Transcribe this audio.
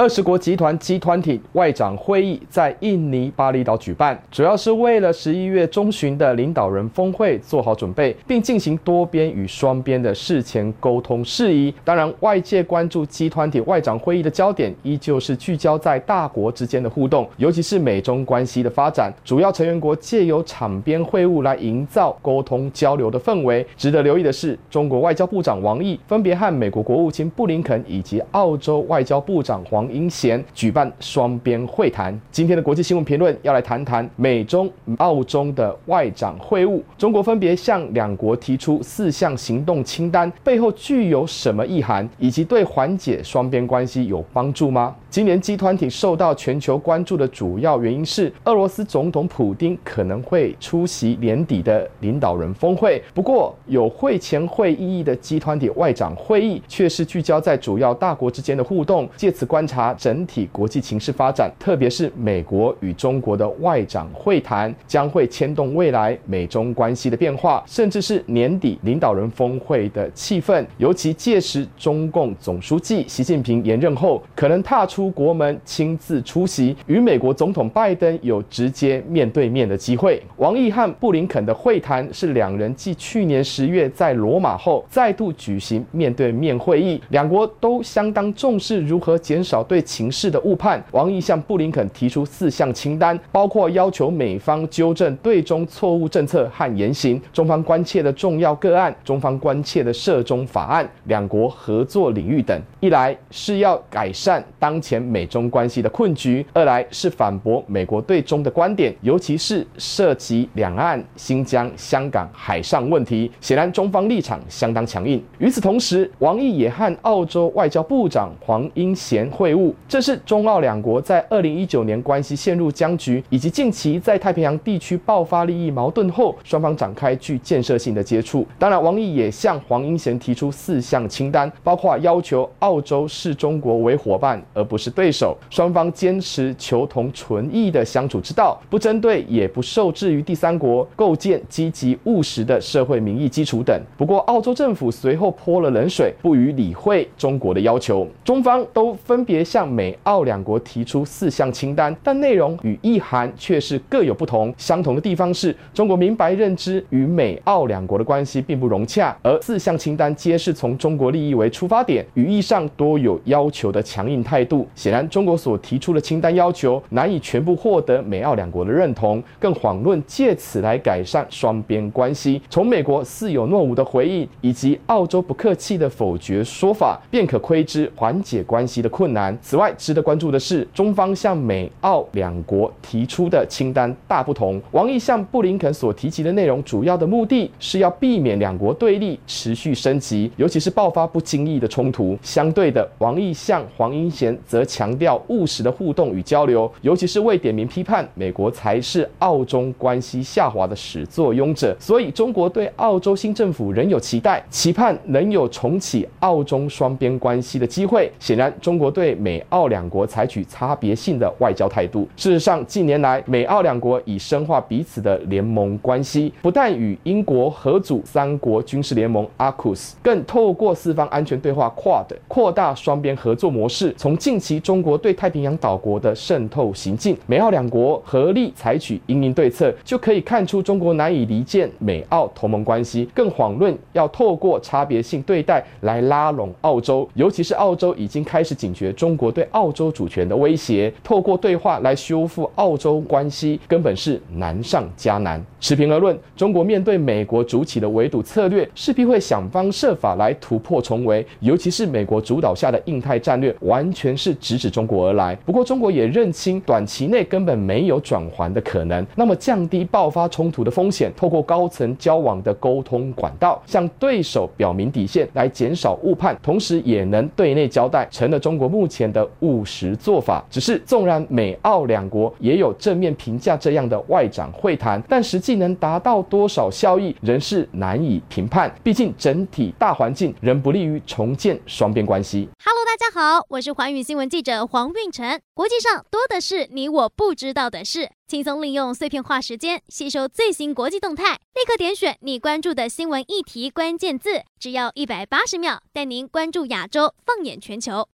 二十国集团集团体外长会议在印尼巴厘岛举办，主要是为了十一月中旬的领导人峰会做好准备，并进行多边与双边的事前沟通事宜。当然，外界关注集团体外长会议的焦点依旧是聚焦在大国之间的互动，尤其是美中关系的发展。主要成员国借由场边会晤来营造沟通交流的氛围。值得留意的是，中国外交部长王毅分别和美国国务卿布林肯以及澳洲外交部长黄英贤举办双边会谈。今天的国际新闻评论要来谈谈美中澳中的外长会晤。中国分别向两国提出四项行动清单，背后具有什么意涵，以及对缓解双边关系有帮助吗？今年集团体受到全球关注的主要原因是俄罗斯总统普丁可能会出席年底的领导人峰会。不过，有会前会意义的集团体外长会议却是聚焦在主要大国之间的互动，借此观察整体国际情势发展，特别是美国与中国的外长会谈将会牵动未来美中关系的变化，甚至是年底领导人峰会的气氛。尤其届时中共总书记习近平连任后，可能踏出。出国门亲自出席，与美国总统拜登有直接面对面的机会。王毅和布林肯的会谈是两人继去年十月在罗马后再度举行面对面会议，两国都相当重视如何减少对情势的误判。王毅向布林肯提出四项清单，包括要求美方纠正对中错误政策和言行，中方关切的重要个案，中方关切的涉中法案，两国合作领域等。一来是要改善当前。美中关系的困局，二来是反驳美国对中的观点，尤其是涉及两岸、新疆、香港海上问题。显然，中方立场相当强硬。与此同时，王毅也和澳洲外交部长黄英贤会晤，这是中澳两国在二零一九年关系陷入僵局，以及近期在太平洋地区爆发利益矛盾后，双方展开具建设性的接触。当然，王毅也向黄英贤提出四项清单，包括要求澳洲视中国为伙伴，而不是对手，双方坚持求同存异的相处之道，不针对也不受制于第三国，构建积极务实的社会民意基础等。不过，澳洲政府随后泼了冷水，不予理会中国的要求。中方都分别向美澳两国提出四项清单，但内容与意涵却是各有不同。相同的地方是中国明白认知与美澳两国的关系并不融洽，而四项清单皆是从中国利益为出发点，语义上多有要求的强硬态度。显然，中国所提出的清单要求难以全部获得美澳两国的认同，更遑论借此来改善双边关系。从美国似有若无的回应，以及澳洲不客气的否决说法，便可窥知缓解关系的困难。此外，值得关注的是，中方向美澳两国提出的清单大不同。王毅向布林肯所提及的内容，主要的目的是要避免两国对立持续升级，尤其是爆发不经意的冲突。相对的，王毅向黄英贤则则强调务实的互动与交流，尤其是未点名批判美国才是澳中关系下滑的始作俑者。所以，中国对澳洲新政府仍有期待，期盼能有重启澳中双边关系的机会。显然，中国对美澳两国采取差别性的外交态度。事实上，近年来美澳两国已深化彼此的联盟关系，不但与英国合组三国军事联盟 AUKUS，更透过四方安全对话 QUAD 扩大双边合作模式。从近期及中国对太平洋岛国的渗透行径，美澳两国合力采取因应对策，就可以看出中国难以离间美澳同盟关系，更遑论要透过差别性对待来拉拢澳洲。尤其是澳洲已经开始警觉中国对澳洲主权的威胁，透过对话来修复澳洲关系，根本是难上加难。持平而论，中国面对美国主体的围堵策略，势必会想方设法来突破重围。尤其是美国主导下的印太战略，完全是。直指中国而来，不过中国也认清短期内根本没有转圜的可能，那么降低爆发冲突的风险，透过高层交往的沟通管道，向对手表明底线，来减少误判，同时也能对内交代，成了中国目前的务实做法。只是纵然美澳两国也有正面评价这样的外长会谈，但实际能达到多少效益，仍是难以评判。毕竟整体大环境仍不利于重建双边关系。Hello，大家好，我是寰宇新闻记者黄运成。国际上多的是你我不知道的事，轻松利用碎片化时间吸收最新国际动态，立刻点选你关注的新闻议题关键字，只要一百八十秒，带您关注亚洲，放眼全球。